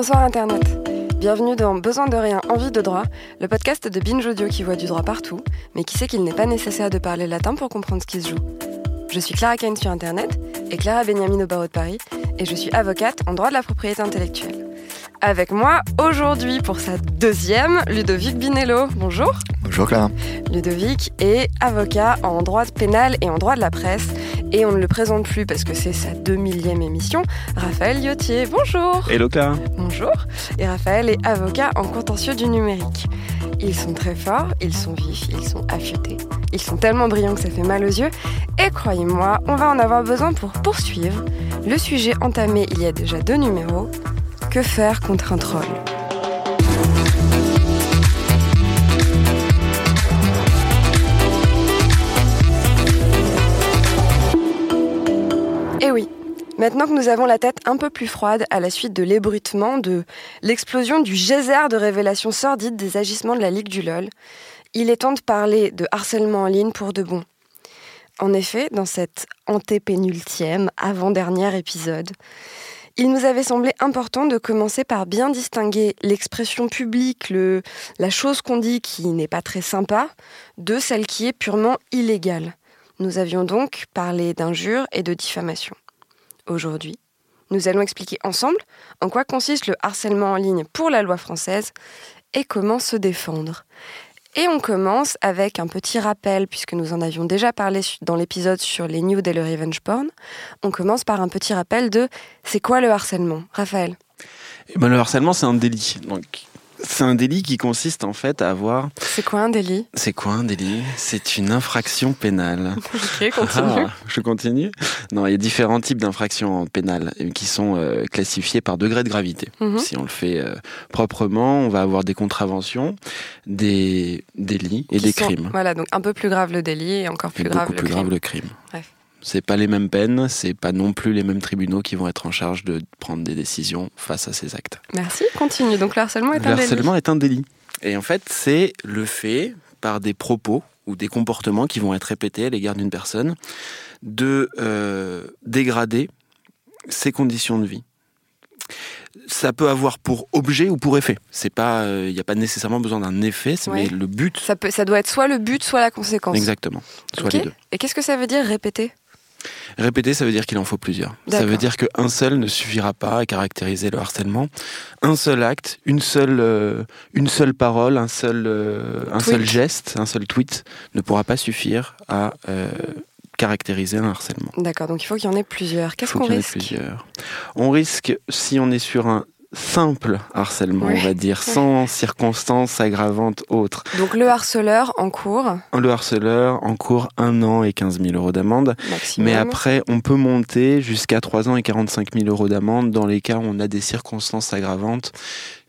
Bonsoir Internet. Bienvenue dans Besoin de rien, envie de droit, le podcast de Binge Audio qui voit du droit partout, mais qui sait qu'il n'est pas nécessaire de parler latin pour comprendre ce qui se joue. Je suis Clara Kane sur Internet et Clara Benjamin au barreau de Paris, et je suis avocate en droit de la propriété intellectuelle. Avec moi aujourd'hui pour sa deuxième, Ludovic Binello. Bonjour. Bonjour Clara. Ludovic est avocat en droit pénal et en droit de la presse. Et on ne le présente plus parce que c'est sa 2000e émission. Raphaël Yotier, bonjour. Hello Clara. Bonjour. Et Raphaël est avocat en contentieux du numérique. Ils sont très forts, ils sont vifs, ils sont affûtés. Ils sont tellement brillants que ça fait mal aux yeux. Et croyez-moi, on va en avoir besoin pour poursuivre le sujet entamé il y a déjà deux numéros. Que faire contre un troll? Eh oui, maintenant que nous avons la tête un peu plus froide à la suite de l'ébruitement, de l'explosion du geyser de révélations sordides des agissements de la Ligue du LOL, il est temps de parler de harcèlement en ligne pour de bon. En effet, dans cet antépénultième, avant-dernier épisode, il nous avait semblé important de commencer par bien distinguer l'expression publique, la chose qu'on dit qui n'est pas très sympa, de celle qui est purement illégale. Nous avions donc parlé d'injures et de diffamation. Aujourd'hui, nous allons expliquer ensemble en quoi consiste le harcèlement en ligne pour la loi française et comment se défendre. Et on commence avec un petit rappel, puisque nous en avions déjà parlé dans l'épisode sur les nudes et revenge porn. On commence par un petit rappel de c'est quoi le harcèlement? Raphaël? Eh ben, Le harcèlement, c'est un délit. C'est un délit qui consiste en fait à avoir. C'est quoi un délit? C'est quoi un délit? C'est une infraction pénale. ok, continue. Ah, je continue. Non, il y a différents types d'infractions pénales qui sont euh, classifiées par degré de gravité. Mhm. Si on le fait euh, proprement, on va avoir des contraventions, des délits et Qui des sont- crimes. Voilà, donc un peu plus grave le délit et encore Et plus grave beaucoup le plus crime. grave le crime. Bref. C'est pas les mêmes peines, c'est pas non plus les mêmes tribunaux qui vont être en charge de prendre des décisions face à ces actes. Merci, continue. Donc le harcèlement est Le un délit. harcèlement est un délit. Et en fait, c'est le fait par des propos ou des comportements qui vont être répétés à l'égard d'une personne de euh, dégrader ses conditions de vie. Ça peut avoir pour objet ou pour effet. C'est pas, il n'y a pas nécessairement besoin d'un effet, c'est- Ouais. mais le but. Ça, peut, ça doit être soit le but, soit la conséquence. Exactement. Soit les deux. Et qu'est-ce que ça veut dire répéter? Répéter, ça veut dire qu'il en faut plusieurs. Ça veut dire qu'un seul ne suffira pas à caractériser le harcèlement. Un seul acte, une seule, euh, une seule parole, un seul, euh, un seul geste, un seul tweet ne pourra pas suffire à euh, caractériser un harcèlement. D'accord, donc il faut qu'il y en ait plusieurs. Qu'est-ce faut qu'on qu'il y en ait risque? plusieurs. On risque, si on est sur un simple harcèlement, Ouais. on va dire, sans circonstances aggravantes autres, Donc le harceleur en cours, le harceleur encourt un an et 15 000 euros d'amende. maximum. Mais après, on peut monter jusqu'à 3 ans et 45 000 euros d'amende dans les cas où on a des circonstances aggravantes,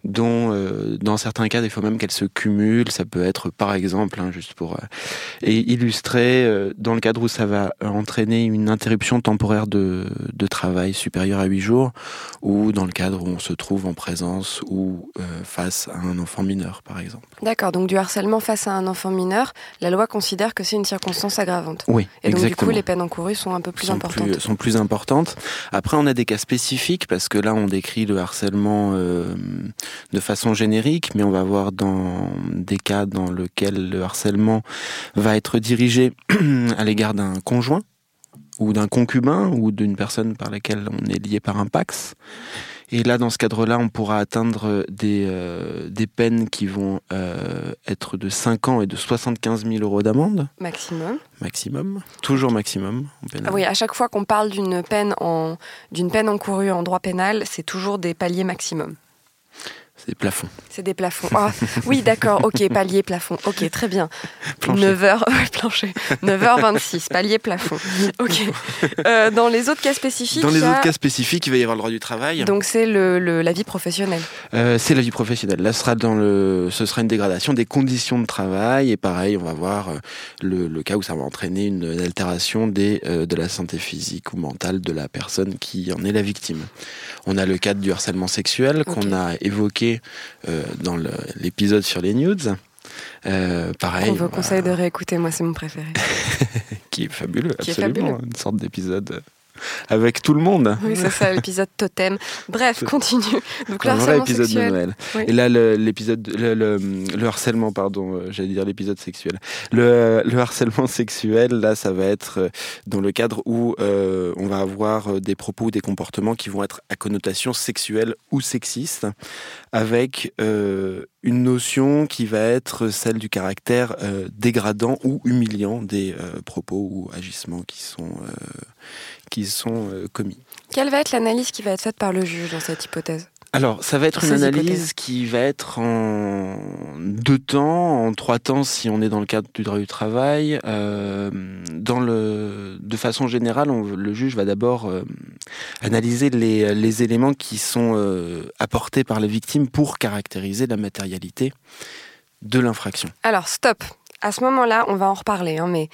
dont euh, dans certains cas, il faut même qu'elles se cumulent. Ça peut être, par exemple, hein, juste pour euh, et illustrer, euh, dans le cadre où ça va entraîner une interruption temporaire de, de travail supérieure à 8 jours, ou dans le cadre où on se trouve en présence ou euh, face à un enfant mineur, par exemple. D'accord, donc du harcèlement face à un enfant mineur, la loi considère que c'est une circonstance aggravante. Oui, Et donc exactement. du coup, les peines encourues sont un peu plus sont importantes. Plus, sont plus importantes. Après, on a des cas spécifiques parce que là, on décrit le harcèlement euh, de façon générique, mais on va voir dans des cas dans lesquels le harcèlement va être dirigé à l'égard d'un conjoint ou d'un concubin ou d'une personne par laquelle on est lié par un pax. Et là, dans ce cadre-là, on pourra atteindre des, euh, des peines qui vont euh, être de 5 ans et de 75 000 euros d'amende Maximum. maximum. Toujours maximum. en. Ah oui, à chaque fois qu'on parle d'une peine, en, d'une peine encourue en droit pénal, c'est toujours des paliers maximum. C'est plafond. C'est des plafonds. Ah, oui, d'accord, ok, palier, plafond. Ok, très bien. Plancher. 9h, plancher. 9h26, palier, plafond. Ok. Euh, dans les autres cas spécifiques, Dans les a- autres cas spécifiques, il va y avoir le droit du travail. donc c'est le, le- la vie professionnelle. Euh, c'est la vie professionnelle. Là, ce sera, dans le, ce sera une dégradation des conditions de travail. Et pareil, on va voir euh, le, le cas où ça va entraîner une, une altération des, euh, de la santé physique ou mentale de la personne qui en est la victime. On a le cadre du harcèlement sexuel qu'on a évoqué euh, dans le- l'épisode sur les nudes. Euh, pareil, On vous conseille de réécouter, moi c'est mon préféré. qui est fabuleux, Qui est absolument. fabuleux. Une sorte d'épisode avec tout le monde. Oui, c'est ça, l'épisode totem. Bref, continue. Donc le harcèlement épisode sexuel. de Noël. Et là, l'épisode, le, le, harcèlement, pardon, euh, j'allais dire l'épisode sexuel. Le, le, harcèlement sexuel, là, ça va être euh, dans le cadre où euh, on va avoir des propos ou des comportements qui vont être à connotation sexuelle ou sexiste, avec une notion qui va être celle du caractère dégradant ou humiliant des propos ou agissements qui sont qui sont commis. Quelle va être l'analyse qui va être faite par le juge dans cette hypothèse? Alors, ça va être une analyse qui va être en deux temps, en trois temps si on est dans le cadre du droit du travail. Euh, dans le, de façon générale, le juge va d'abord euh, analyser les, les, éléments qui sont euh, apportés par les victimes pour caractériser la matérialité de l'infraction. Alors, stop. À ce moment-là, on va en reparler, hein, mais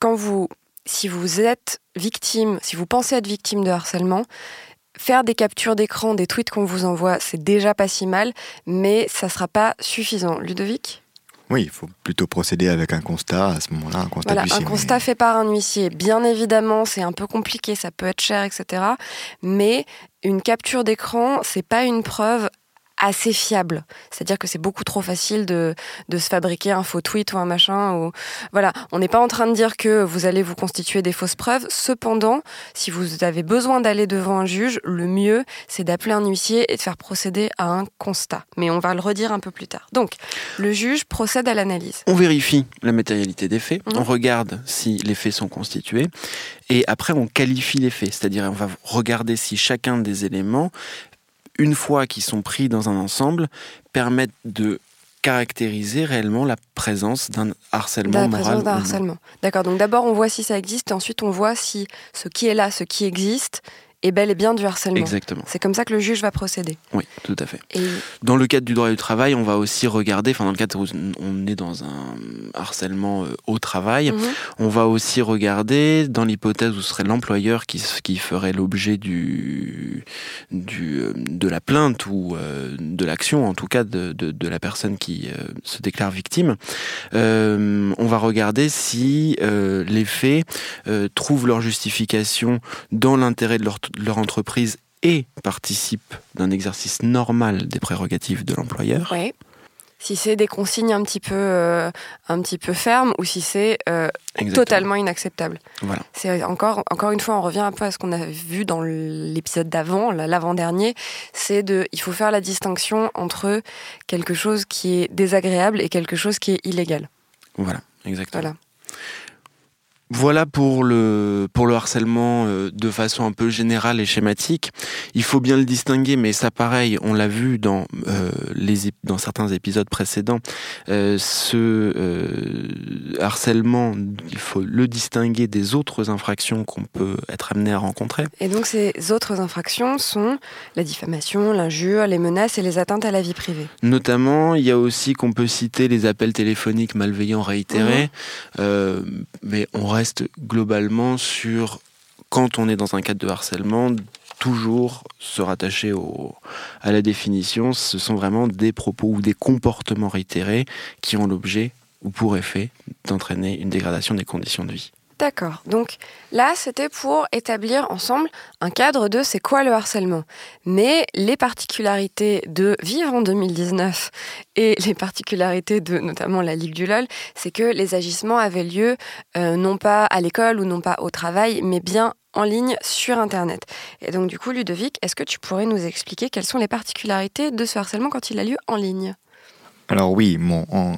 quand vous, si vous êtes victime, si vous pensez être victime de harcèlement, faire des captures d'écran des tweets qu'on vous envoie, c'est déjà pas si mal, mais ça sera pas suffisant. Ludovic? Oui, il faut plutôt procéder avec un constat à ce moment-là, un constat voilà, Un constat fait par un huissier. Bien évidemment, c'est un peu compliqué, ça peut être cher, etc. Mais une capture d'écran, c'est pas une preuve assez fiable. C'est-à-dire que c'est beaucoup trop facile de, de, se fabriquer un faux tweet ou un machin. Ou... Voilà, on n'est pas en train de dire que vous allez vous constituer des fausses preuves. Cependant, si vous avez besoin d'aller devant un juge, le mieux, c'est d'appeler un huissier et de faire procéder à un constat. Mais on va le redire un peu plus tard. Donc, le juge procède à l'analyse. On vérifie la matérialité des faits, mhm. on regarde si les faits sont constitués, et après on qualifie les faits. C'est-à-dire on va regarder si chacun des éléments une fois qu'ils sont pris dans un ensemble, permettent de caractériser réellement la présence d'un harcèlement la moral. d'un harcèlement. D'accord. Donc d'abord on voit si ça existe, et ensuite on voit si ce qui est là, ce qui existe, est bel et bien du harcèlement. Exactement. C'est comme ça que le juge va procéder. Oui, tout à fait. Dans le cadre du droit du travail, on va aussi regarder, enfin dans le cadre où on est dans un harcèlement euh, au travail, mhm. on va aussi regarder, dans l'hypothèse où ce serait l'employeur qui, qui ferait l'objet du, du, euh, de la plainte ou euh, de l'action, en tout cas de, de, la personne qui se déclare victime, on va regarder si les faits trouvent leur justification dans l'intérêt de leur leur entreprise et participe d'un exercice normal des prérogatives de l'employeur. Oui. Si c'est des consignes un petit peu, euh, un petit peu fermes ou si c'est euh, totalement inacceptable. Voilà. C'est encore, encore une fois, on revient un peu à ce qu'on a vu dans l'épisode d'avant, l'avant-dernier. C'est de, il faut faire la distinction entre quelque chose qui est désagréable et quelque chose qui est illégal. Voilà, exactement. Voilà. Voilà pour le, pour le harcèlement euh, de façon un peu générale et schématique. Il faut bien le distinguer, mais ça pareil, on l'a vu dans, euh, les, dans certains épisodes précédents, euh, ce harcèlement, il faut le distinguer des autres infractions qu'on peut être amené à rencontrer. Et donc ces autres infractions sont la diffamation, l'injure, les menaces et les atteintes à la vie privée. Notamment, il y a aussi qu'on peut citer les appels téléphoniques malveillants réitérés, mmh. mais on reste globalement sur, quand on est dans un cadre de harcèlement, toujours se rattacher à la définition, ce sont vraiment des propos ou des comportements réitérés qui ont l'objet ou pour effet d'entraîner une dégradation des conditions de vie. D'accord. Donc là, c'était pour établir ensemble un cadre de c'est quoi le harcèlement. Mais les particularités de vivre en 2019 et les particularités de notamment la Ligue du LOL, c'est que les agissements avaient lieu euh, non pas à l'école ou non pas au travail, mais bien en ligne sur Internet. Et donc du coup, Ludovic, est-ce que tu pourrais nous expliquer quelles sont les particularités de ce harcèlement quand il a lieu en ligne? Alors oui, on,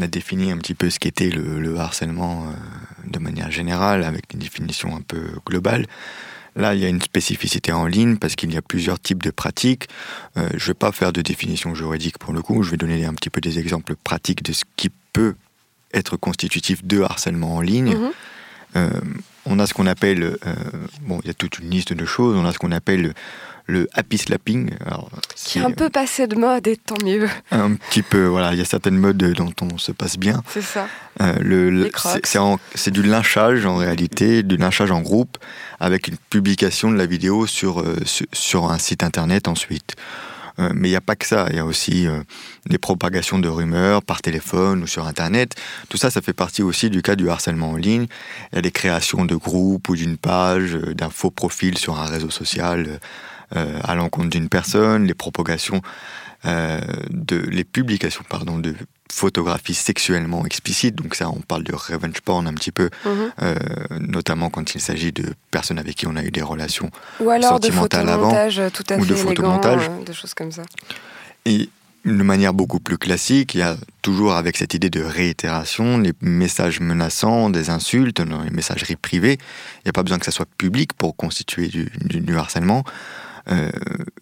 a défini un petit peu ce qu'était le, harcèlement euh, de manière générale, avec une définition un peu globale. Là, il y a une spécificité en ligne parce qu'il y a plusieurs types de pratiques. Euh, je ne vais pas faire de définition juridique pour le coup, je vais donner un petit peu des exemples pratiques de ce qui peut être constitutif de harcèlement en ligne. Mhm. Euh, on a ce qu'on appelle, bon, il y a toute une liste de choses, on a ce qu'on appelle le happy slapping. qui est un peu passé de mode et tant mieux. Un petit peu, voilà. Il y a certaines modes dont on se passe bien. C'est ça. Euh, c'est du lynchage en réalité, du lynchage en groupe, avec une publication de la vidéo sur, euh, sur un site internet ensuite. Euh, mais il n'y a pas que ça. Il y a aussi euh, des propagations de rumeurs par téléphone ou sur Internet. Tout ça, ça fait partie aussi du cas du harcèlement en ligne. Il y a des créations de groupes ou d'une page, d'un faux profil sur un réseau social à l'encontre d'une personne, les propagations de les publications pardon de photographie sexuellement explicite, donc ça on parle de revenge porn un petit peu, mhm. euh, notamment quand il s'agit de personnes avec qui on a eu des relations ou alors sentimentales de avant, tout à ou fait de photomontage, euh, de choses comme ça. Et de manière beaucoup plus classique, il y a toujours avec cette idée de réitération, les messages menaçants, des insultes, les messageries privées. Il n'y a pas besoin que ça soit public pour constituer du, du, harcèlement. Euh,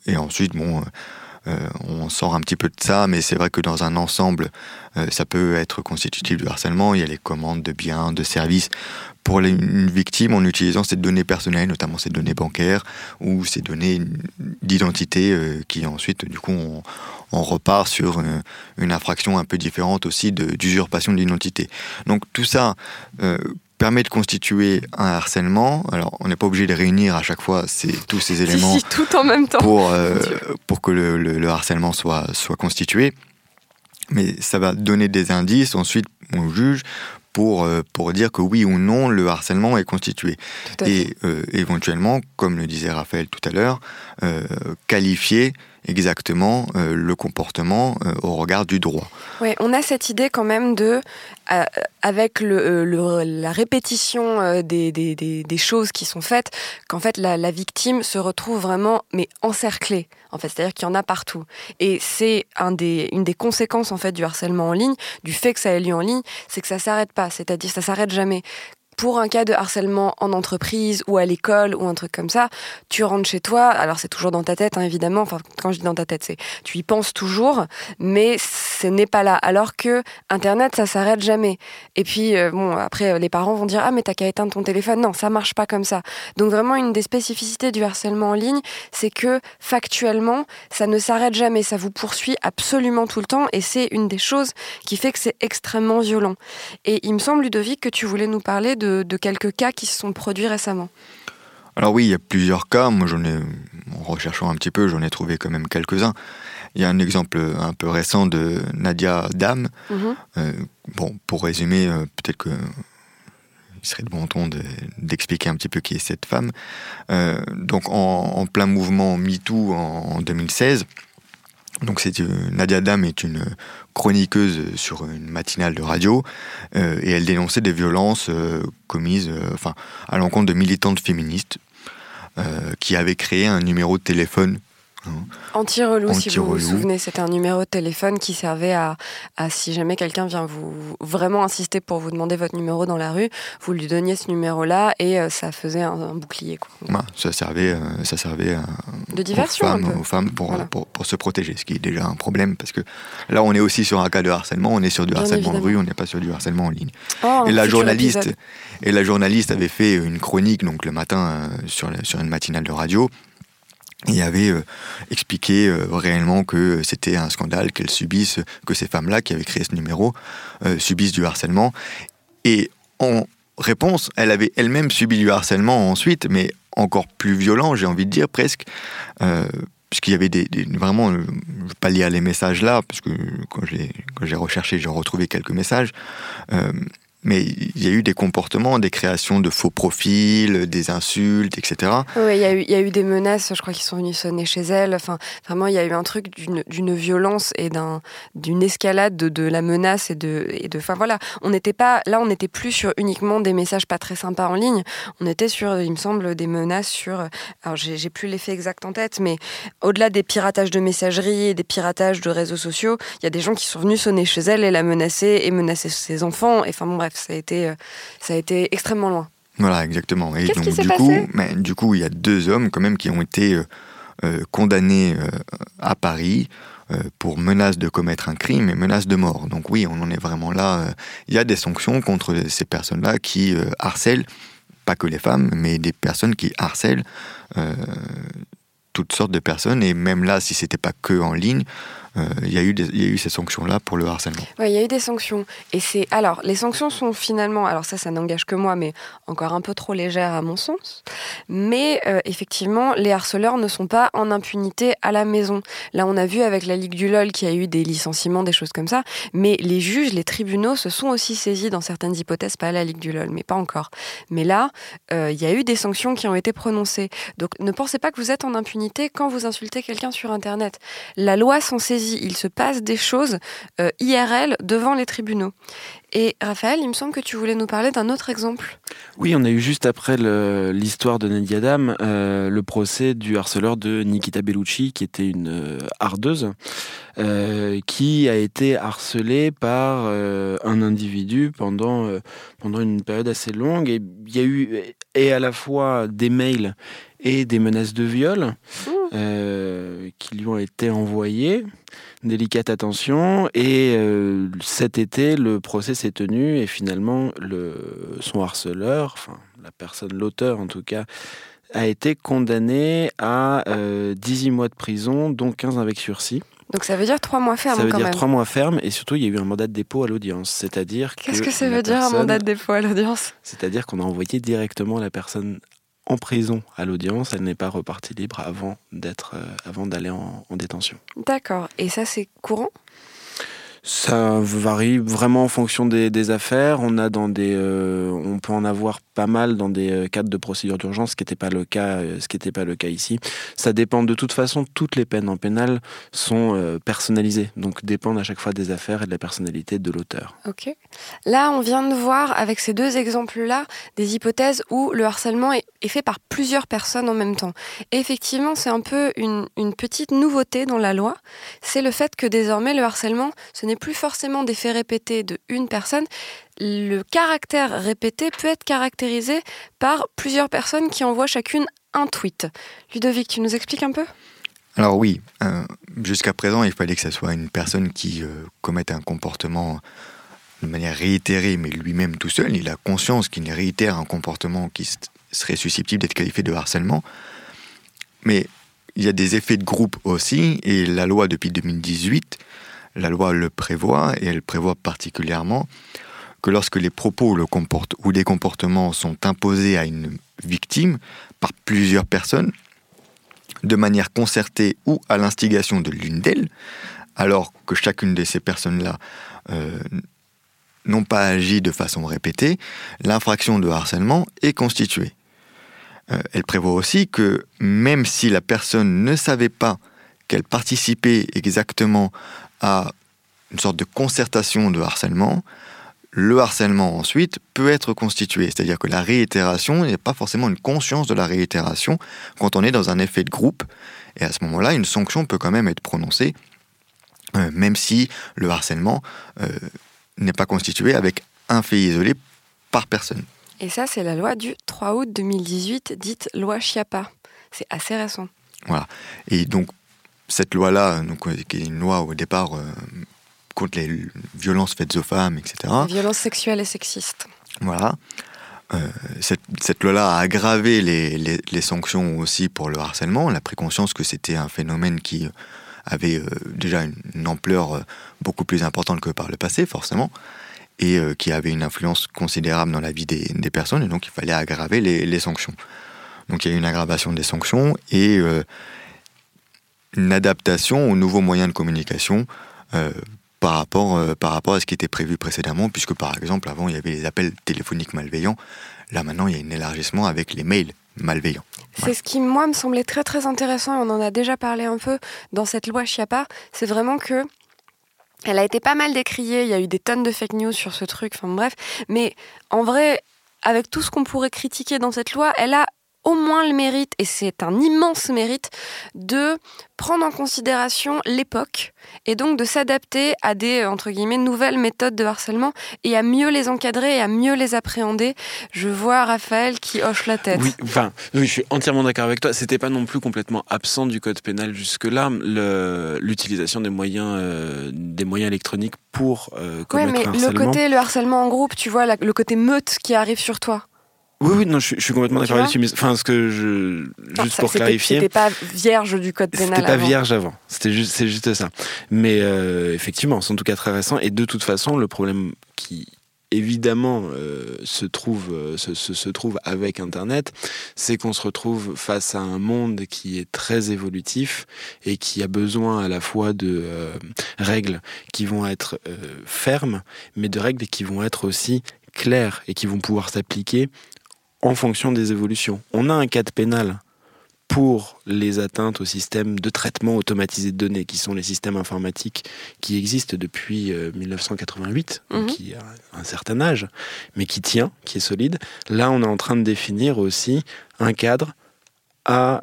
et ensuite, bon euh, on sort un petit peu de ça, mais c'est vrai que dans un ensemble, euh, ça peut être constitutif du harcèlement. Il y a les commandes de biens, de services pour une victime en utilisant ces données personnelles, notamment ces données bancaires ou ces données d'identité euh, qui ensuite, du coup, on, repart sur une, infraction un peu différente aussi d'usurpation d'identité. Donc tout ça permet de constituer un harcèlement. Alors, on n'est pas obligé de réunir à chaque fois tous ces éléments tout en même temps. Pour, euh, pour que le, harcèlement soit, soit constitué. Mais ça va donner des indices ensuite au juge pour, euh, pour dire que oui ou non le harcèlement est constitué. Et euh, éventuellement, comme le disait Raphaël tout à l'heure, qualifier exactement euh, le comportement euh, au regard du droit. Oui, on a cette idée quand même de, euh, avec la répétition des, choses qui sont faites, qu'en fait la, victime se retrouve vraiment mais encerclée. En fait, c'est-à-dire qu'il y en a partout. Et c'est une des conséquences en fait du harcèlement en ligne, du fait que ça ait lieu en ligne, c'est que ça s'arrête pas. C'est-à-dire ça s'arrête jamais pour un cas de harcèlement en entreprise ou à l'école ou un truc comme ça, tu rentres chez toi, alors c'est toujours dans ta tête hein, évidemment, enfin quand je dis dans ta tête, c'est tu y penses toujours, mais ce n'est pas là. Alors que Internet, ça s'arrête jamais. Et puis euh, bon, après les parents vont dire ah mais t'as qu'à éteindre ton téléphone. Non, ça marche pas comme ça. Donc vraiment une des spécificités du harcèlement en ligne, c'est que factuellement, ça ne s'arrête jamais, ça vous poursuit absolument tout le temps, et c'est une des choses qui fait que c'est extrêmement violent. Et il me semble Ludovic que tu voulais nous parler de de, quelques cas qui se sont produits récemment Alors oui, il y a plusieurs cas. Moi, j'en ai, en recherchant un petit peu, j'en ai trouvé quand même quelques-uns. Il y a un exemple un peu récent de Nadia Dam. Mhm. Euh, bon, pour résumer, euh, peut-être que il serait de bon ton d'expliquer un petit peu qui est cette femme. Euh, donc, en, plein mouvement MeToo en 2016, donc euh, Nadia Dam est une chroniqueuse sur une matinale de radio euh, et elle dénonçait des violences euh, commises à l'encontre de militantes féministes qui avaient créé un numéro de téléphone Anti-relou, si vous vous souvenez, c'était un numéro de téléphone qui servait à, si jamais quelqu'un vient vous vraiment insister pour vous demander votre numéro dans la rue, vous lui donniez ce numéro-là et euh, ça faisait un, bouclier. ça servait, euh, ça servait de diversion aux femmes, pour, pour, se protéger, ce qui est déjà un problème parce que là on est aussi sur un cas de harcèlement, on est sur du harcèlement de rue, on n'est pas sur du harcèlement en ligne. Oh, et la journaliste et la journaliste avait fait une chronique donc le matin euh, sur une matinale de radio et avait euh, expliqué euh, réellement que c'était un scandale qu'elles subissent, que ces femmes-là qui avaient créé ce numéro euh, subissent du harcèlement. Et en réponse, elle avait elle-même subi du harcèlement ensuite, mais encore plus violent, j'ai envie de dire presque, puisqu'il y avait des, vraiment, je ne vais pas lire les messages là, parce que quand j'ai recherché, j'ai retrouvé quelques messages mais il y a eu des comportements, des créations de faux profils, des insultes, etc. Oui, il y, a eu, y a eu des menaces, je crois, qui sont venues sonner chez elle. Enfin, vraiment, il y a eu un truc d'une violence et d'une escalade de, de, la menace et de, et de. Enfin voilà, on n'était pas là, on n'était plus sur uniquement des messages pas très sympas en ligne. On était sur, il me semble, des menaces sur. Alors, j'ai plus l'effet exact en tête, mais au-delà des piratages de messagerie et des piratages de réseaux sociaux, il y a des gens qui sont venus sonner chez elle et la menacer et menacer ses enfants. Et enfin bon, bref ça a été, euh, ça a été extrêmement loin. Voilà, exactement. Et donc, du coup, mais, du coup, il y a deux hommes quand même qui ont été euh, euh, condamnés à Paris pour menace de commettre un crime et menace de mort. Donc oui, on en est vraiment là. Il y a des sanctions contre ces personnes-là qui harcèlent, pas que les femmes, mais des personnes qui harcèlent toutes sortes de personnes. Et même là, si c'était pas que en ligne, il y, a eu y a eu ces sanctions-là pour le harcèlement. Oui, il y a eu des sanctions. Et c'est alors les sanctions sont finalement, alors ça, ça n'engage que moi, mais encore un peu trop légères à mon sens. Mais euh, effectivement, les harceleurs ne sont pas en impunité à la maison. Là, on a vu avec la Ligue du LOL qu'il y a eu des licenciements, des choses comme ça. Mais les juges, les tribunaux se sont aussi saisis dans certaines hypothèses, pas à la Ligue du LOL, mais pas encore. Mais là, euh, il y a eu des sanctions qui ont été prononcées. Donc, ne pensez pas que vous êtes en impunité quand vous insultez quelqu'un sur Internet. La loi s'en saisit il se passe des choses euh, IRL devant les tribunaux. Et Raphaël, il me semble que tu voulais nous parler d'un autre exemple. Oui, on a eu juste après l'histoire de Nadia Dam euh, le procès du harceleur de Nikita Bellucci, qui était une euh, hardeuse, qui a été harcelée par un individu pendant, pendant une période assez longue. Et il y a eu et à la fois des mails et des menaces de viol mmh. euh, qui lui ont été envoyées. Délicate attention. Et euh, cet été, le procès s'est tenu et finalement, le, son harceleur, enfin la personne, l'auteur en tout cas, a été condamné à 18 euh, mois de prison, dont 15 avec sursis. Donc ça veut dire 3 mois ferme Ça veut quand dire 3 mois ferme et surtout il y a eu un mandat de dépôt à l'audience. C'est-à-dire Qu'est-ce que, ça veut dire un mandat de dépôt à l'audience? C'est-à-dire qu'on a envoyé directement la personne en prison à l'audience, elle n'est pas repartie libre avant d'être, euh, avant d'aller en, en détention. D'accord. Et ça, c'est courant? Ça varie vraiment en fonction des, affaires. On a dans des, euh, on peut en avoir pas mal dans des euh, cadres de procédure d'urgence, ce qui n'était pas le cas, euh, pas le cas ici. Ça dépend de toute façon. Toutes les peines en pénal sont personnalisées, donc dépendent à chaque fois des affaires et de la personnalité de l'auteur. Ok. Là, on vient de voir avec ces deux exemples-là des hypothèses où le harcèlement est, fait par plusieurs personnes en même temps. Effectivement, c'est un peu une, une petite nouveauté dans la loi. C'est le fait que désormais le harcèlement, ce n'est plus forcément des faits répétés de une personne. Le caractère répété peut être caractérisé par plusieurs personnes qui envoient chacune un tweet. Ludovic, tu nous expliques un peu? Alors oui, euh, jusqu'à présent, il fallait que ce soit une personne qui euh, commette un comportement de manière réitérée, mais lui-même tout seul, il a conscience qu'il réitère un comportement qui serait susceptible d'être qualifié de harcèlement. Mais il y a des effets de groupe aussi, et la loi depuis 2018 la loi le prévoit, et elle prévoit particulièrement que lorsque les propos ou des comportements sont imposés à une victime par plusieurs personnes, de manière concertée ou à l'instigation de l'une d'elles, alors que chacune de ces personnes-là euh, n'ont pas agi de façon répétée, l'infraction de harcèlement est constituée. Euh, elle prévoit aussi que même si la personne ne savait pas qu'elle participait exactement à une sorte de concertation de harcèlement, le harcèlement ensuite peut être constitué. C'est-à-dire que la réitération, n'est pas forcément une conscience de la réitération quand on est dans un effet de groupe. Et à ce moment-là, une sanction peut quand même être prononcée, euh, même si le harcèlement euh, n'est pas constitué avec un fait isolé par personne. Et ça, c'est la loi du 3 août 2018, dite loi Chiappa. C'est assez récent. Voilà. Et donc, cette loi-là, donc, euh, qui est une loi au départ euh, contre les violences faites aux femmes, etc. violences sexuelles et sexistes. Voilà. Euh, cette, cette loi-là a aggravé les, les, les, sanctions aussi pour le harcèlement. On a pris conscience que c'était un phénomène qui avait déjà une, ampleur beaucoup plus importante que par le passé, forcément, et qui avait une influence considérable dans la vie des, des, personnes, et donc il fallait aggraver les, les, sanctions. Donc il y a eu une aggravation des sanctions, et une adaptation aux nouveaux moyens de communication euh, par, rapport, euh, par rapport à ce qui était prévu précédemment, puisque par exemple, avant, il y avait les appels téléphoniques malveillants. Là, maintenant, il y a un élargissement avec les mails malveillants. C'est ce qui, moi, me semblait très très intéressant, et on en a déjà parlé un peu dans cette loi Chiappa, c'est vraiment que elle a été pas mal décriée, il y a eu des tonnes de fake news sur ce truc, enfin bref, mais en vrai, avec tout ce qu'on pourrait critiquer dans cette loi, elle a au moins le mérite, et c'est un immense mérite, de prendre en considération l'époque et donc de s'adapter à des entre guillemets nouvelles méthodes de harcèlement et à mieux les encadrer et à mieux les appréhender. Je vois Raphaël qui hoche la tête. Oui, enfin, oui, je suis entièrement d'accord avec toi. C'était pas non plus complètement absent du code pénal jusque-là l'utilisation des moyens euh, des moyens électroniques pour euh, commettre ouais, mais le côté le harcèlement en groupe, tu vois, le côté meute qui arrive sur toi. Oui, oui, non, je, suis complètement d'accord là-dessus. Enfin, ce que je, juste pour clarifier, c'était pas vierge du code pénal. C'était pas vierge avant. C'était juste, c'est juste ça. Mais euh, effectivement, c'est en tout cas très récent. Et de toute façon, le problème qui évidemment euh, se, trouve, euh, se, se, trouve avec Internet, c'est qu'on se retrouve face à un monde qui est très évolutif et qui a besoin à la fois de règles qui vont être fermes, mais de règles qui vont être aussi claires et qui vont pouvoir s'appliquer en fonction des évolutions. On a un cadre pénal pour les atteintes au système de traitement automatisé de données, qui sont les systèmes informatiques qui existent depuis 1988, euh, mhm. qui a un certain âge, mais qui tient, qui est solide. Là, on est en train de définir aussi un cadre à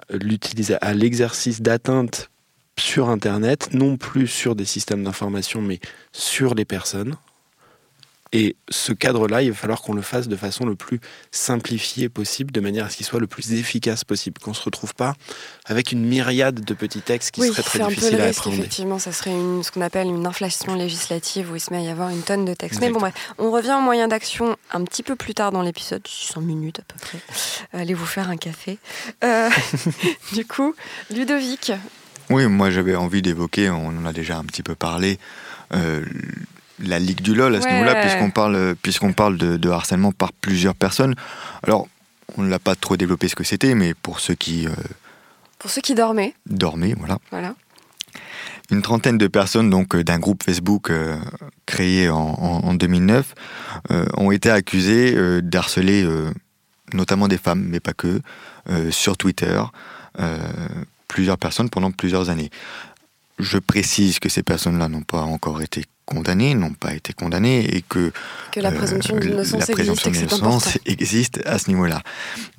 à l'exercice d'atteinte sur Internet, non plus sur des systèmes d'information, mais sur les personnes, et ce cadre-là, il va falloir qu'on le fasse de façon le plus simplifiée possible, de manière à ce qu'il soit le plus efficace possible, qu'on ne se retrouve pas avec une myriade de petits textes qui seraient très difficiles à appréhender. Effectivement, ça serait une, ce qu'on appelle une inflation législative où il se met à y avoir une tonne de textes. Mais bon, bref, on revient au moyen d'action un petit peu plus tard dans l'épisode, 600 minutes à peu près. Allez vous faire un café. Euh, du coup, Ludovic. Oui, moi j'avais envie d'évoquer, on en a déjà un petit peu parlé. Euh, la Ligue du LOL à ce niveau-là, puisqu'on parle, puisqu'on parle de, harcèlement par plusieurs personnes. Alors, on ne l'a pas trop développé ce que c'était, mais pour ceux qui... Euh, pour ceux qui dormaient. Dormaient, voilà. Voilà. Une trentaine de personnes donc euh, d'un groupe Facebook euh, créé en, 2009 ont été accusées d'harceler notamment des femmes, mais pas que, sur Twitter, plusieurs personnes pendant plusieurs années. Je précise que ces personnes-là n'ont pas encore été condamnées, n'ont pas été condamnées et que, que la présomption d'innocence existe, existe, à ce niveau-là.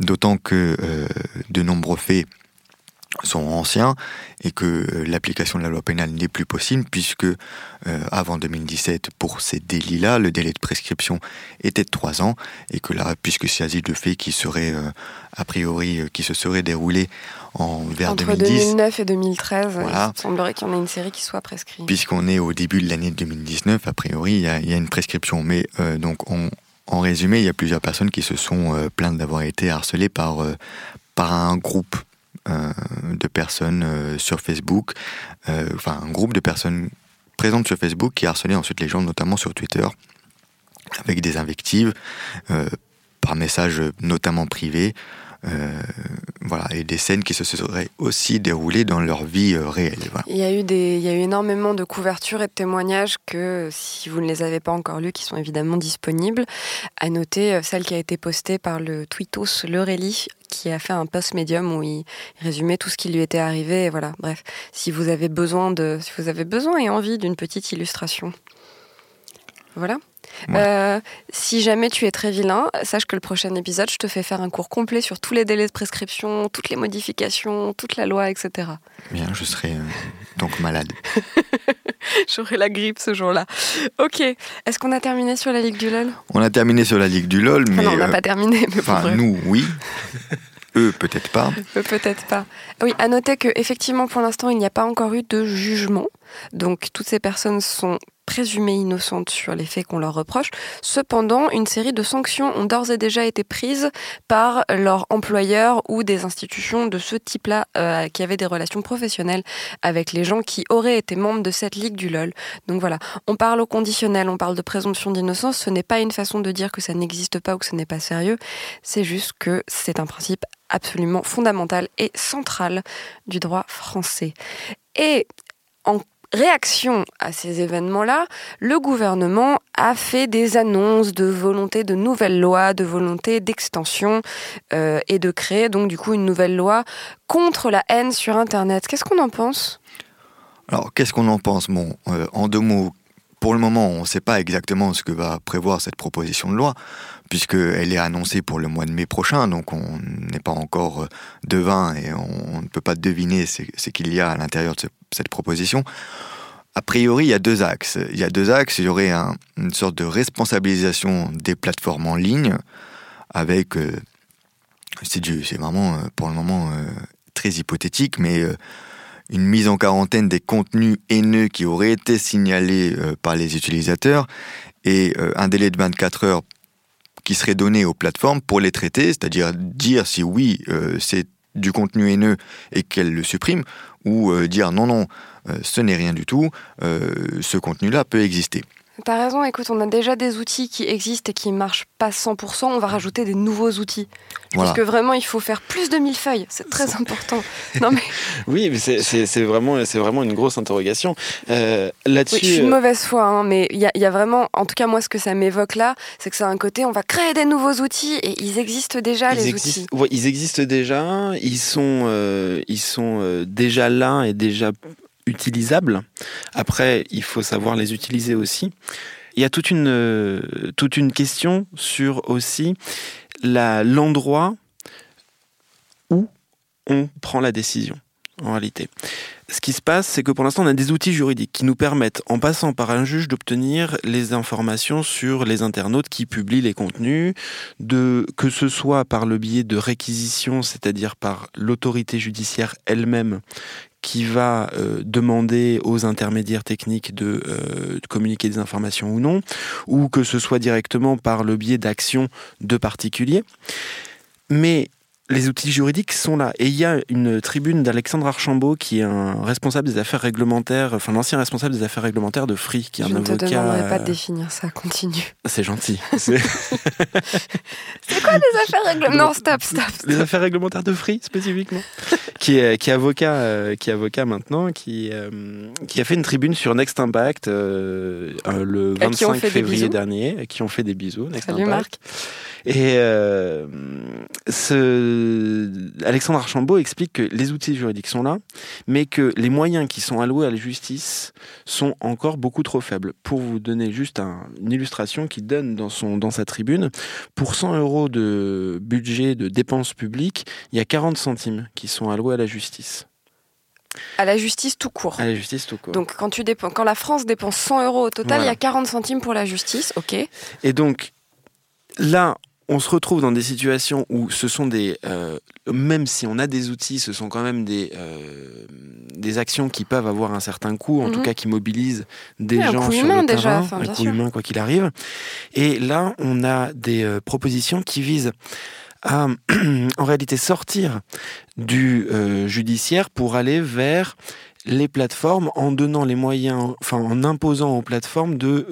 D'autant que euh, de nombreux faits sont anciens et que euh, l'application de la loi pénale n'est plus possible puisque euh, avant 2017 pour ces délits-là le délai de prescription était de 3 ans et que là puisque c'est s'agit de faits qui seraient euh, a priori qui se seraient déroulés en vers Entre 2010 2009 et 2013 il semblerait qu'il y en ait une série qui soit prescrite. Puisqu'on est au début de l'année 2019 a priori il y, a, une prescription. Mais donc en résumé il y a plusieurs personnes qui se sont plaintes d'avoir été harcelées par par un groupe euh, de personnes euh, sur Facebook, euh, enfin un groupe de personnes présentes sur Facebook qui harcelaient ensuite les gens, notamment sur Twitter, avec des invectives, par message notamment privé, voilà, et des scènes qui se seraient aussi déroulées dans leur vie réelle. Il, y a eu des, il y a eu énormément de couvertures et de témoignages que, si vous ne les avez pas encore lus, qui sont évidemment disponibles, à noter celle qui a été postée par le Tweetos Lorelli qui a fait un post médium où il résumait tout ce qui lui était arrivé. voilà, bref, si vous avez besoin de, si vous avez besoin et envie d'une petite illustration, voilà. Euh, si jamais tu es très vilain, sache que le prochain épisode, je te fais faire un cours complet sur tous les délais de prescription, toutes les modifications, toute la loi, etc. Bien, je serai euh, donc malade. J'aurai la grippe ce jour-là. Ok. Est-ce qu'on a terminé sur la Ligue du LOL? On a terminé sur la Ligue du LOL, mais. non, on n'a euh, pas terminé. enfin, nous, oui. Eux, peut-être pas. Eux, peut-être pas. Oui, à noter qu'effectivement, pour l'instant, il n'y a pas encore eu de jugement. Donc, toutes ces personnes sont présumées innocentes sur les faits qu'on leur reproche. Cependant, une série de sanctions ont d'ores et déjà été prises par leur employeur ou des institutions de ce type-là euh, qui avaient des relations professionnelles avec les gens qui auraient été membres de cette ligue du LOL. Donc voilà, on parle au conditionnel, on parle de présomption d'innocence. Ce n'est pas une façon de dire que ça n'existe pas ou que ce n'est pas sérieux. C'est juste que c'est un principe absolument fondamental et central du droit français. Et en réaction à ces événements-là, le gouvernement a fait des annonces de volonté de nouvelles lois, de volonté d'extension euh, et de créer donc du coup une nouvelle loi contre la haine sur Internet. Qu'est-ce qu'on en pense? Alors qu'est-ce qu'on en pense? Bon, euh, en deux mots, pour le moment, on ne sait pas exactement ce que va prévoir cette proposition de loi, puisqu'elle est annoncée pour le mois de mai prochain, donc on n'est pas encore euh, devin et on ne peut pas deviner ce qu'il y a à l'intérieur de cette proposition. A priori, il y a deux axes. Il y a deux axes. Il y aurait une sorte de responsabilisation des plateformes en ligne, avec, euh, c'est vraiment euh, pour le moment très hypothétique, mais une mise en quarantaine des contenus haineux qui auraient été signalés euh, par les utilisateurs et euh, un délai de 24 heures qui seraient données aux plateformes pour les traiter, c'est-à-dire dire si oui, euh, c'est du contenu haineux et qu'elles le suppriment, ou euh, dire non, non, euh, ce n'est rien du tout, ce contenu-là peut exister. T'as raison, écoute, on a déjà des outils qui existent et qui marchent pas 100%, on va rajouter des nouveaux outils. Parce que vraiment, il faut faire plus de mille feuilles, c'est très important. non, mais... Oui, mais c'est vraiment, vraiment une grosse interrogation. Euh, Là-dessus. je suis de euh, mauvaise foi, hein, mais il y, y, a vraiment, en tout cas, moi, ce que ça m'évoque là, c'est que c'est un côté, on va créer des nouveaux outils et ils existent déjà, les outils. Ouais, ils existent déjà, ils sont, euh, ils sont euh, déjà là et déjà utilisables. Après, il faut savoir les utiliser aussi. Il y a toute une, euh, toute une question sur aussi l'endroit où on prend la décision, en réalité. Ce qui se passe, c'est que pour l'instant, on a des outils juridiques qui nous permettent, en passant par un juge, d'obtenir les informations sur les internautes qui publient les contenus, de, que ce soit par le biais de réquisition, c'est-à-dire par l'autorité judiciaire elle-même qui va euh, demander aux intermédiaires techniques de, euh, de, communiquer des informations ou non, ou que ce soit directement par le biais d'actions de particuliers. Mais les outils juridiques sont là. Et il y a une tribune d'Alexandre Archambault, qui est un responsable des affaires réglementaires, enfin l'ancien responsable des affaires réglementaires de Free, qui est Je un avocat. Je ne pas de définir ça, continue. C'est gentil. C'est quoi les affaires réglementaires? Non, stop, stop, Les affaires réglementaires de Free, spécifiquement? qui, est, qui, est avocat, euh, qui est avocat maintenant, qui, euh, qui a fait une tribune sur Next Impact euh, le 25 février dernier, qui ont fait des bisous. Next Salut Marc. Et euh, ce... Alexandre Archambault explique que les outils juridiques sont là, mais que les moyens qui sont alloués à la justice sont encore beaucoup trop faibles. Pour vous donner juste une illustration qu'il donne dans, son, dans sa tribune, pour 100 euros de budget de dépenses publiques, il y a 40 centimes qui sont alloués à la justice. À la justice tout court. À la justice tout court. Donc quand, tu quand la France dépense 100 euros au total, il y a 40 centimes pour la justice, ok. Et donc là, on se retrouve dans des situations où ce sont des, euh, même si on a des outils, ce sont quand même des, euh, des actions qui peuvent avoir un certain coût, en tout mhm. cas qui mobilisent des gens sur le terrain, un coût humain quoi qu'il arrive. Et là, on a des euh, propositions qui visent à, en réalité, sortir du judiciaire pour aller vers les plateformes en donnant les moyens, enfin en imposant aux plateformes de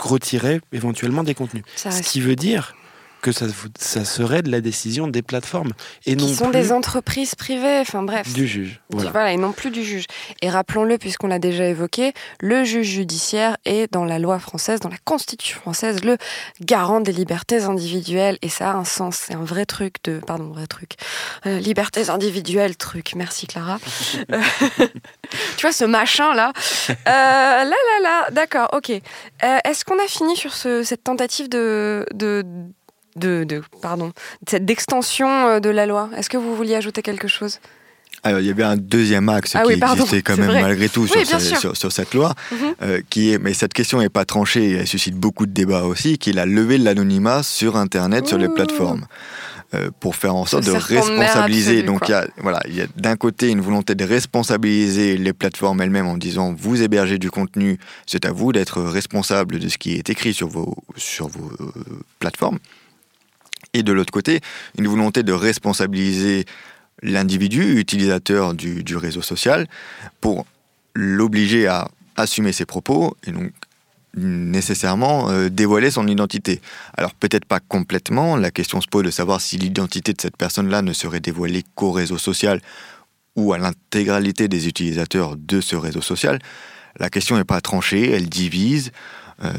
retirer éventuellement des contenus. Ce qui veut dire que ça, ça, serait de la décision des plateformes et qui non sont des entreprises privées, enfin bref. Du juge, voilà. voilà. et non plus du juge. Et rappelons-le, puisqu'on l'a déjà évoqué, le juge judiciaire est dans la loi française, dans la Constitution française, le garant des libertés individuelles, et ça a un sens, c'est un vrai truc de, pardon, vrai truc, euh, libertés individuelles, truc. Merci Clara. tu vois ce machin là, euh, là là là, d'accord, ok. Euh, est-ce qu'on a fini sur ce, cette tentative de, de de, de pardon, d'extension euh, de la loi. Est-ce que vous vouliez ajouter quelque chose? Alors, il y avait un deuxième axe ah qui existait quand même malgré tout sur, sur, cette loi, mhm. euh, qui est, mais cette question n'est pas tranchée, elle suscite beaucoup de débats aussi, qui est la levée de l'anonymat sur Internet, sur les plateformes. Euh, pour faire en sorte de responsabiliser. Donc il y a, voilà, il y a d'un côté une volonté de responsabiliser les plateformes elles-mêmes en disant vous hébergez du contenu, c'est à vous d'être responsable de ce qui est écrit sur vos, sur vos plateformes et de l'autre côté, une volonté de responsabiliser l'individu utilisateur du, réseau social pour l'obliger à assumer ses propos et donc nécessairement euh, dévoiler son identité. Alors peut-être pas complètement, la question se pose de savoir si l'identité de cette personne-là ne serait dévoilée qu'au réseau social ou à l'intégralité des utilisateurs de ce réseau social. La question n'est pas tranchée, elle divise. Euh,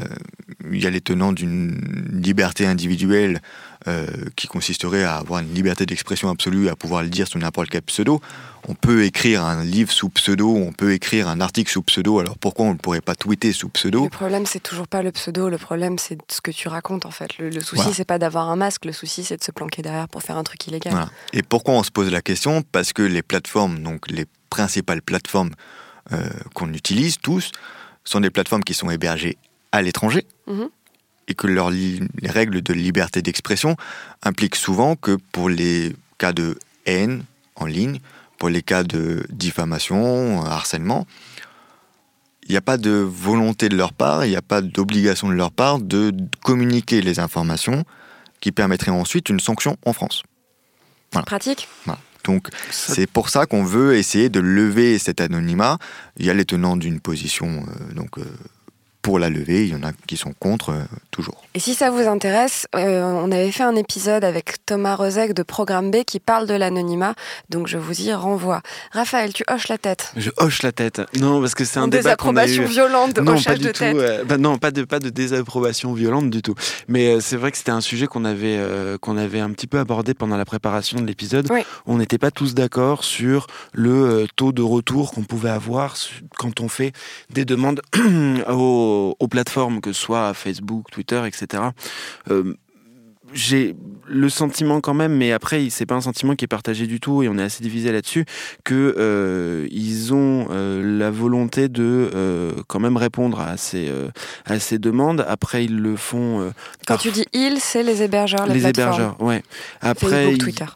il y a les tenants d'une liberté individuelle euh, qui consisterait à avoir une liberté d'expression absolue, à pouvoir le dire sous n'importe quel pseudo. On peut écrire un livre sous pseudo, on peut écrire un article sous pseudo, alors pourquoi on ne pourrait pas tweeter sous pseudo? Le problème, c'est toujours pas le pseudo, le problème, c'est ce que tu racontes en fait. Le, souci, c'est pas d'avoir un masque, le souci, c'est de se planquer derrière pour faire un truc illégal. Et pourquoi on se pose la question? Parce que les plateformes, donc les principales plateformes euh, qu'on utilise tous, sont des plateformes qui sont hébergées à l'étranger. Mhm et que leur les règles de liberté d'expression impliquent souvent que pour les cas de haine en ligne, pour les cas de diffamation, harcèlement, il n'y a pas de volonté de leur part, il n'y a pas d'obligation de leur part de communiquer les informations qui permettraient ensuite une sanction en France. Pratique. Donc c'est pour ça qu'on veut essayer de lever cet anonymat. Il y a les tenants d'une position euh, donc euh, pour la lever, il y en a qui sont contre euh, toujours. Et si ça vous intéresse, euh, on avait fait un épisode avec Thomas Rozek de Programme B qui parle de l'anonymat, donc je vous y renvoie. Raphaël, tu hoches la tête. Je hoche la tête. Non, parce que c'est un débat qu'on a eu. violente de non, hochage pas du de tout. tête. euh, bah non, pas de pas de désapprobation violente du tout. Mais euh, c'est vrai que c'était un sujet qu'on avait euh, qu'on avait un petit peu abordé pendant la préparation de l'épisode. Oui. On n'était pas tous d'accord sur le euh, taux de retour qu'on pouvait avoir quand on fait des demandes aux, aux plateformes, que ce soit Facebook, Twitter, etc. Euh, j'ai le sentiment quand même, mais après c'est pas un sentiment qui est partagé du tout et on est assez divisé là-dessus que euh, ils ont euh, la volonté de euh, quand même répondre à ces à ces demandes. Après ils le font Quand par- tu dis ils, c'est les hébergeurs, les, les hébergeurs, ouais. Après Facebook, Twitter.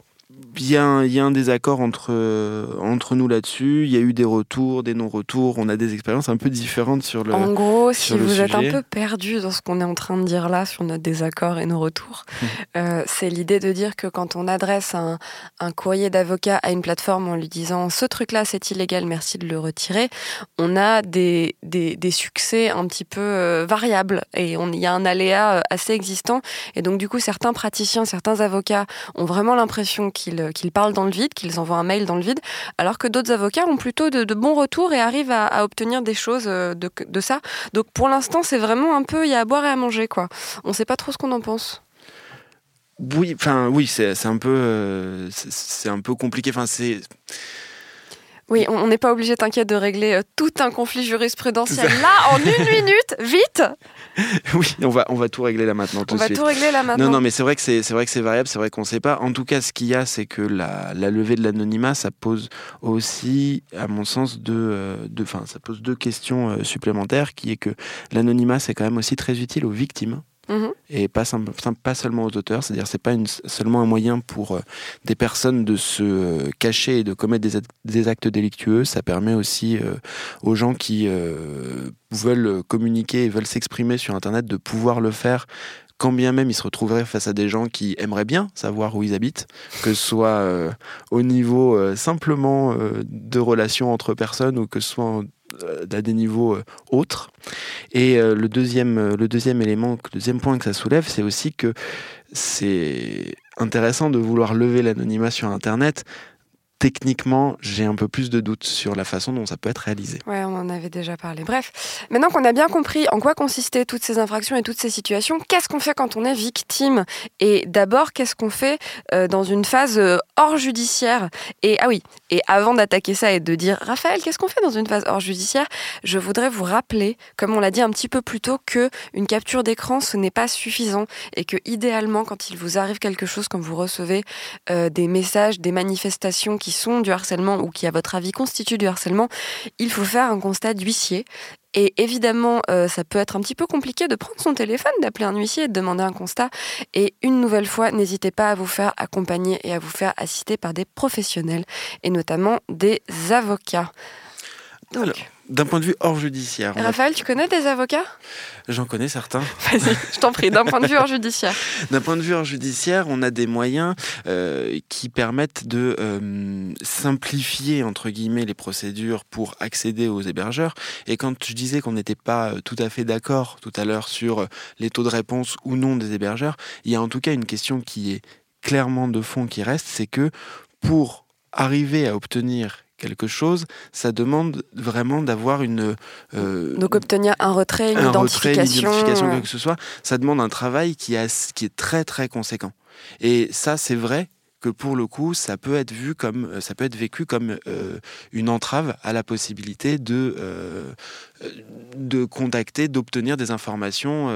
Il y, a un, il y a un désaccord entre, euh, entre nous là-dessus. Il y a eu des retours, des non-retours. On a des expériences un peu différentes sur le. En gros, si vous êtes un peu perdu dans ce qu'on est en train de dire là sur notre désaccord et nos retours, Mhm. euh, c'est l'idée de dire que quand on adresse un, un courrier d'avocat à une plateforme en lui disant ce truc-là c'est illégal, merci de le retirer, on a des, des, des succès un petit peu euh, variables et il y a un aléa euh, assez existant. Et donc du coup, certains praticiens, certains avocats ont vraiment l'impression qu'ils qu'ils parlent dans le vide, qu'ils envoient un mail dans le vide, alors que d'autres avocats ont plutôt de, bons retours et arrivent à, obtenir des choses euh, de, ça. Donc pour l'instant, c'est vraiment un peu, il y a à boire et à manger, quoi. On sait pas trop ce qu'on en pense. Oui, enfin oui, c'est un peu, euh, c'est un peu compliqué. Enfin c'est. Oui, on n'est pas obligé, t'inquiète, de régler euh, tout un conflit jurisprudentiel là en une minute, vite. oui, on va, on va tout régler là maintenant tout On de va suite. tout régler là maintenant. Non, non, mais c'est vrai que c'est, c'est vrai que c'est variable, c'est vrai qu'on sait pas. En tout cas, ce qu'il y a, c'est que la, la levée de l'anonymat, ça pose aussi, à mon sens, deux, euh, deux, ça pose deux questions euh, supplémentaires, qui est que l'anonymat, c'est quand même aussi très utile aux victimes Mhm. et pas, sim- sim- pas seulement aux auteurs. C'est-à-dire, c'est pas seulement un moyen pour euh, des personnes de se cacher et de commettre des, ac- des actes délictueux. Ça permet aussi euh, aux gens qui euh, veulent communiquer et veulent s'exprimer sur Internet de pouvoir le faire. Quand bien même ils se retrouveraient face à des gens qui aimeraient bien savoir où ils habitent, que ce soit au niveau simplement de relations entre personnes ou que ce soit à des niveaux euh, autres. Et euh, le, deuxième, euh, le deuxième élément, le deuxième point que ça soulève, c'est aussi que c'est intéressant de vouloir lever l'anonymat sur Internet. Techniquement, j'ai un peu plus de doutes sur la façon dont ça peut être réalisé. Ouais, on en avait déjà parlé. Bref, maintenant qu'on a bien compris en quoi consistaient toutes ces infractions et toutes ces situations, qu'est-ce qu'on fait quand on est victime? Et d'abord, qu'est-ce qu'on fait euh, dans une phase euh, hors judiciaire? Et ah oui, et avant d'attaquer ça et de dire Raphaël, qu'est-ce qu'on fait dans une phase hors judiciaire? Je voudrais vous rappeler, comme on l'a dit un petit peu plus tôt, que une capture d'écran ce n'est pas suffisant et que idéalement, quand il vous arrive quelque chose, quand vous recevez euh, des messages, des manifestations qui sont du harcèlement ou qui, à votre avis, constituent du harcèlement, il faut faire un constat d'huissier. Et évidemment, euh, ça peut être un petit peu compliqué de prendre son téléphone, d'appeler un huissier et de demander un constat. Et une nouvelle fois, n'hésitez pas à vous faire accompagner et à vous faire assister par des professionnels, et notamment des avocats. Donc, D'un point de vue hors judiciaire, a- Raphaël, tu connais des avocats? J'en connais certains. Vas-y, je t'en prie, d'un point de vue hors judiciaire. D'un point de vue hors judiciaire, on a des moyens euh, qui permettent de euh, simplifier entre guillemets les procédures pour accéder aux hébergeurs. Et quand je disais qu'on n'était pas euh, tout à fait d'accord tout à l'heure sur les taux de réponse ou non des hébergeurs, il y a en tout cas une question qui est clairement de fond qui reste, c'est que pour arriver à obtenir quelque chose, ça demande vraiment d'avoir une euh, Donc obtenir un retrait, une un retrait, une identification. identification, euh, quoi que ce soit, ça demande un travail qui, est- qui est très très conséquent. Et ça, c'est vrai que pour le coup, ça peut être vu comme, euh, ça peut être vécu comme euh, une entrave à la possibilité de euh, de contacter, d'obtenir des informations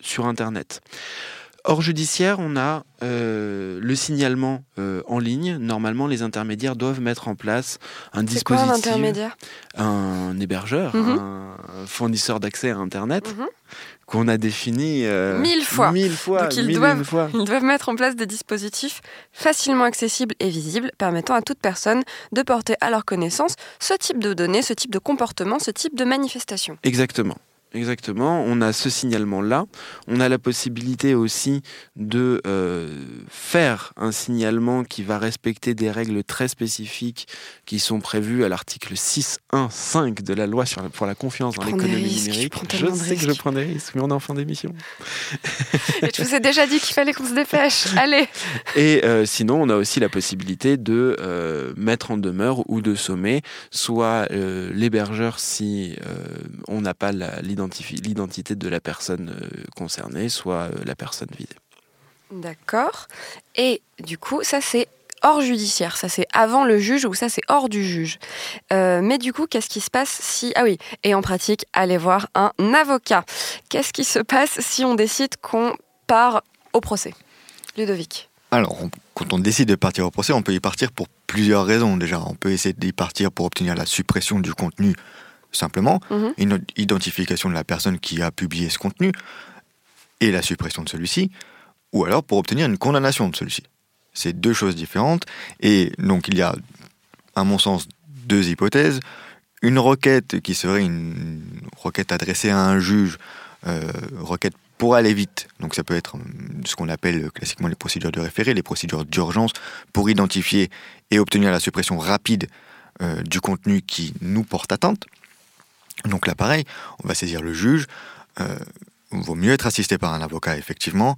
sur Internet. Hors judiciaire, on a euh, le signalement euh, en ligne. Normalement, les intermédiaires doivent mettre en place un quoi un dispositif, intermédiaire? un hébergeur, Mhm. un fournisseur d'accès à Internet Mhm. qu'on a défini euh, Mille fois. mille fois, Donc, ils mille doivent- fois. Ils doivent mettre en place des dispositifs facilement accessibles et visibles, permettant à toute personne de porter à leur connaissance ce type de données, ce type de comportement, ce type de manifestation. Exactement. Exactement, on a ce signalement-là. On a la possibilité aussi de euh, faire un signalement qui va respecter des règles très spécifiques qui sont prévues à l'article 6.1.5 de la loi sur la- pour la confiance dans l'économie numérique. Je de sais que je prends des risques, mais on est en fin d'émission. Et je vous ai déjà dit qu'il fallait qu'on se dépêche. Allez Et euh, sinon, on a aussi la possibilité de euh, mettre en demeure ou de sommer soit l'hébergeur si on n'a pas l'identifi- l'identité de la personne euh, concernée, soit euh, la personne visée. D'accord. Et du coup, ça c'est hors judiciaire, ça c'est avant le juge ou ça c'est hors du juge. Euh, mais du coup, qu'est-ce qui se passe si... Ah oui, et en pratique, allez voir un avocat. Qu'est-ce qui se passe si on décide qu'on part au procès? Ludovic. Alors, on- quand on décide de partir au procès, on peut y partir pour plusieurs raisons déjà. On peut essayer d'y partir pour obtenir la suppression du contenu simplement, Mhm. une identification de la personne qui a publié ce contenu et la suppression de celui-ci, ou alors pour obtenir une condamnation de celui-ci. C'est deux choses différentes. Et donc, il y a, à mon sens, deux hypothèses. Une requête qui serait une requête adressée à un juge, euh, requête pour aller vite. Donc, ça peut être ce qu'on appelle classiquement les procédures de référé, les procédures d'urgence, pour identifier et obtenir la suppression rapide euh, du contenu qui nous porte atteinte. Donc là, pareil, on va saisir le juge. Euh, il vaut mieux être assisté par un avocat, effectivement,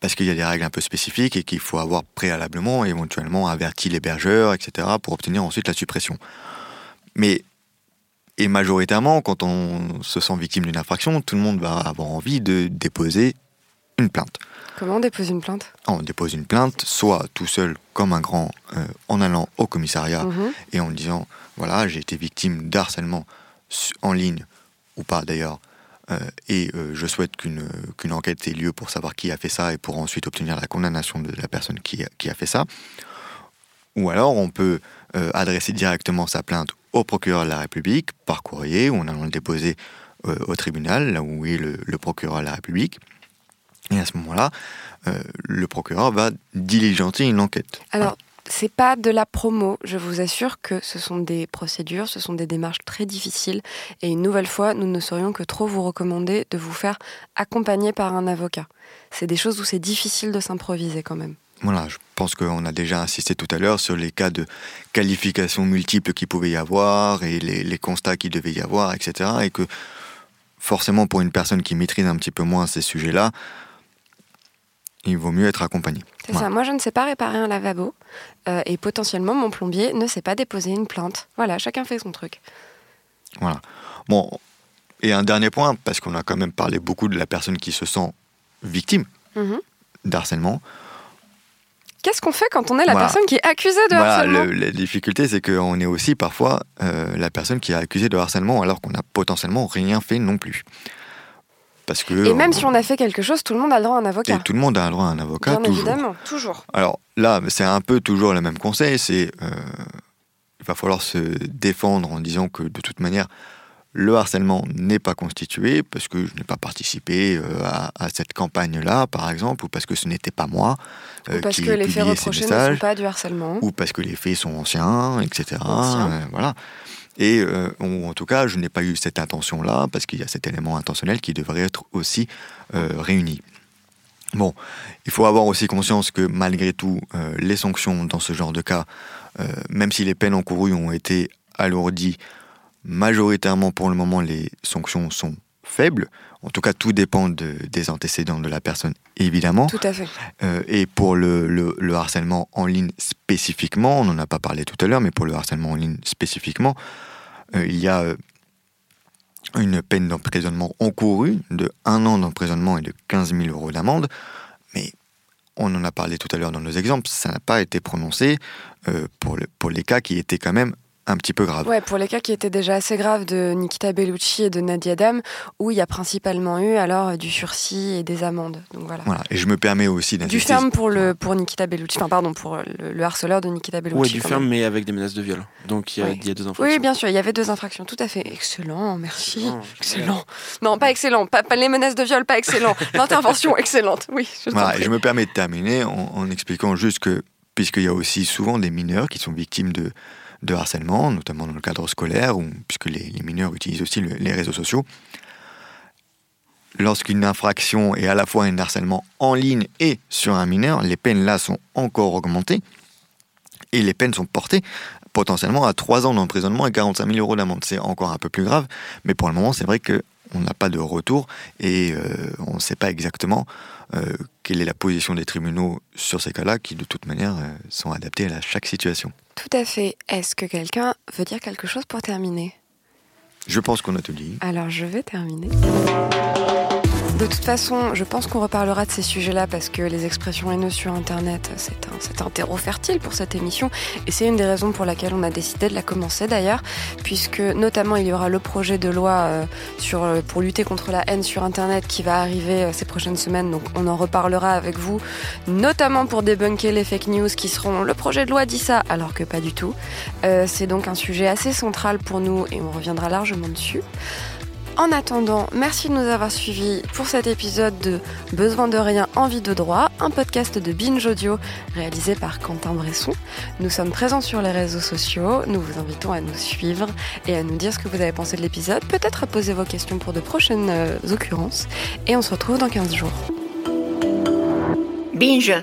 parce qu'il y a des règles un peu spécifiques et qu'il faut avoir préalablement, éventuellement, averti l'hébergeur, etc., pour obtenir ensuite la suppression. Mais, et majoritairement, quand on se sent victime d'une infraction, tout le monde va avoir envie de déposer une plainte. Comment on dépose une plainte? On dépose une plainte, soit tout seul, comme un grand, euh, en allant au commissariat Mhm. et en disant voilà, j'ai été victime d'harcèlement en ligne ou pas d'ailleurs, euh, et euh, je souhaite qu'une enquête ait lieu pour savoir qui a fait ça et pour ensuite obtenir la condamnation de la personne qui a, qui a fait ça. Ou alors on peut euh, adresser directement sa plainte au procureur de la République par courrier ou en allant le déposer au tribunal, là où est le, le procureur de la République. Et à ce moment-là, le procureur va diligenter une enquête. Alors, c'est pas de la promo, je vous assure que ce sont des procédures, ce sont des démarches très difficiles et une nouvelle fois, nous ne saurions que trop vous recommander de vous faire accompagner par un avocat. C'est des choses où c'est difficile de s'improviser quand même. Voilà, je pense qu'on a déjà insisté tout à l'heure sur les cas de qualifications multiples qu'il pouvait y avoir et les, les constats qu'il devait y avoir, etc. Et que forcément, pour une personne qui maîtrise un petit peu moins ces sujets-là, il vaut mieux être accompagné. C'est Voilà. ça, moi je ne sais pas réparer un lavabo euh, et potentiellement mon plombier ne sait pas déposer une plainte. Voilà, chacun fait son truc. Voilà. Bon, et un dernier point, parce qu'on a quand même parlé beaucoup de la personne qui se sent victime Mhm. d'harcèlement. Qu'est-ce qu'on fait quand on est la Voilà. personne qui est accusée de Voilà, harcèlement le- la difficulté, c'est qu'on est aussi parfois euh, la personne qui est accusée de harcèlement alors qu'on n'a potentiellement rien fait non plus. Parce que Et même on- si on a fait quelque chose, tout le monde a le droit à un et avocat. tout le monde a le droit à un avocat Bien toujours. évidemment, toujours. Alors là, c'est un peu toujours le même conseil, c'est euh, il va falloir se défendre en disant que de toute manière, le harcèlement n'est pas constitué parce que je n'ai pas participé euh, à, à cette campagne-là, par exemple, ou parce que ce n'était pas moi euh, Ou parce qui que les faits reprochés ne sont pas du harcèlement. ou parce que les faits sont anciens, etc. Euh, voilà. Et euh, ou en tout cas, je n'ai pas eu cette intention-là parce qu'il y a cet élément intentionnel qui devrait être aussi euh, réuni. Bon, il faut avoir aussi conscience que malgré tout, euh, les sanctions dans ce genre de cas, même si les peines encourues ont été alourdies, majoritairement pour le moment, les sanctions sont faibles. En tout cas, tout dépend de- des antécédents de la personne, évidemment. Tout à fait. Euh, et pour le, le- le harcèlement en ligne spécifiquement, on n'en a pas parlé tout à l'heure, mais pour le harcèlement en ligne spécifiquement, il y a euh, une peine d'emprisonnement encourue de 1 an d'emprisonnement et de 15 000 euros d'amende. Mais on en a parlé tout à l'heure dans nos exemples, ça n'a pas été prononcé euh, pour, pour les cas qui étaient quand même un petit peu graves. Ouais, pour les cas qui étaient déjà assez graves de Nikita Bellucci et de Nadia Dam, où il y a principalement eu alors du sursis et des amendes. Donc voilà. Voilà. Et je me permets aussi Du ferme pour, le, pour Nikita Bellucci, enfin pardon, pour le, le harceleur de Nikita Bellucci. Ouais, du ferme, même. mais avec des menaces de viol. Donc il y a, Oui. il y a deux infractions. Oui, bien sûr, il y avait deux infractions, tout à fait. Excellent, merci. Excellent, Excellent. Non, pas excellent, pas, pas les menaces de viol, pas excellent. L'intervention, excellente, oui. Je Voilà, et je me permets de terminer en, en expliquant juste que, puisqu'il y a aussi souvent des mineurs qui sont victimes de, de harcèlement, notamment dans le cadre scolaire, ou, puisque les, mineurs utilisent aussi le- les réseaux sociaux, lorsqu'une infraction est à la fois un harcèlement en ligne et sur un mineur, les peines là sont encore augmentées, et les peines sont portées potentiellement à 3 ans d'emprisonnement et 45 000 euros d'amende. C'est encore un peu plus grave, mais pour le moment, c'est vrai que on n'a pas de retour et euh, on ne sait pas exactement euh, quelle est la position des tribunaux sur ces cas-là, qui de toute manière euh, sont adaptés à chaque situation. Tout à fait. Est-ce que quelqu'un veut dire quelque chose pour terminer? Je pense qu'on a tout dit. Alors je vais terminer. De toute façon, je pense qu'on reparlera de ces sujets-là parce que les expressions haineuses sur Internet, c'est un, terreau fertile pour cette émission. Et c'est une des raisons pour laquelle on a décidé de la commencer d'ailleurs, puisque notamment il y aura le projet de loi euh, euh, pour lutter contre la haine sur Internet qui va arriver euh, ces prochaines semaines. Donc on en reparlera avec vous, notamment pour débunker les fake news qui seront le projet de loi dit ça, alors que pas du tout. C'est donc un sujet assez central pour nous et on reviendra largement dessus. En attendant, merci de nous avoir suivis pour cet épisode de Besoin de rien, envie de droit, un podcast de Binge Audio réalisé par Quentin Bresson. Nous sommes présents sur les réseaux sociaux, nous vous invitons à nous suivre et à nous dire ce que vous avez pensé de l'épisode, peut-être à poser vos questions pour de prochaines euh, occurrences. Et on se retrouve dans 15 jours. Binge.